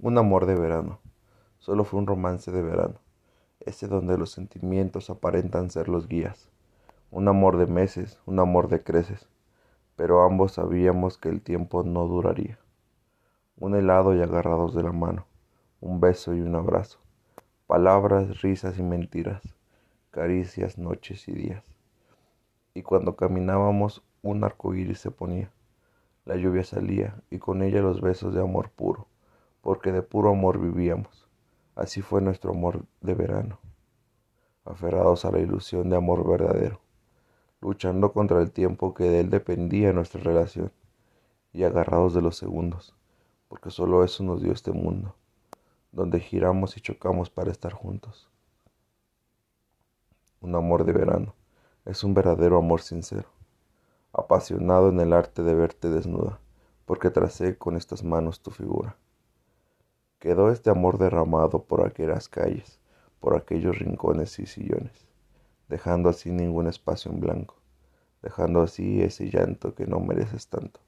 Un amor de verano. Solo fue un romance de verano, ese donde los sentimientos aparentan ser los guías. Un amor de meses, un amor de creces, pero ambos sabíamos que el tiempo no duraría. Un helado y agarrados de la mano, un beso y un abrazo, palabras, risas y mentiras, caricias, noches y días. Y cuando caminábamos, un arco iris se ponía. La lluvia salía y con ella los besos de amor puro porque de puro amor vivíamos. Así fue nuestro amor de verano, aferrados a la ilusión de amor verdadero, luchando contra el tiempo que de él dependía nuestra relación, y agarrados de los segundos, porque solo eso nos dio este mundo, donde giramos y chocamos para estar juntos. Un amor de verano es un verdadero amor sincero, apasionado en el arte de verte desnuda, porque tracé con estas manos tu figura. Quedó este amor derramado por aquellas calles, por aquellos rincones y sillones, dejando así ningún espacio en blanco, dejando así ese llanto que no mereces tanto.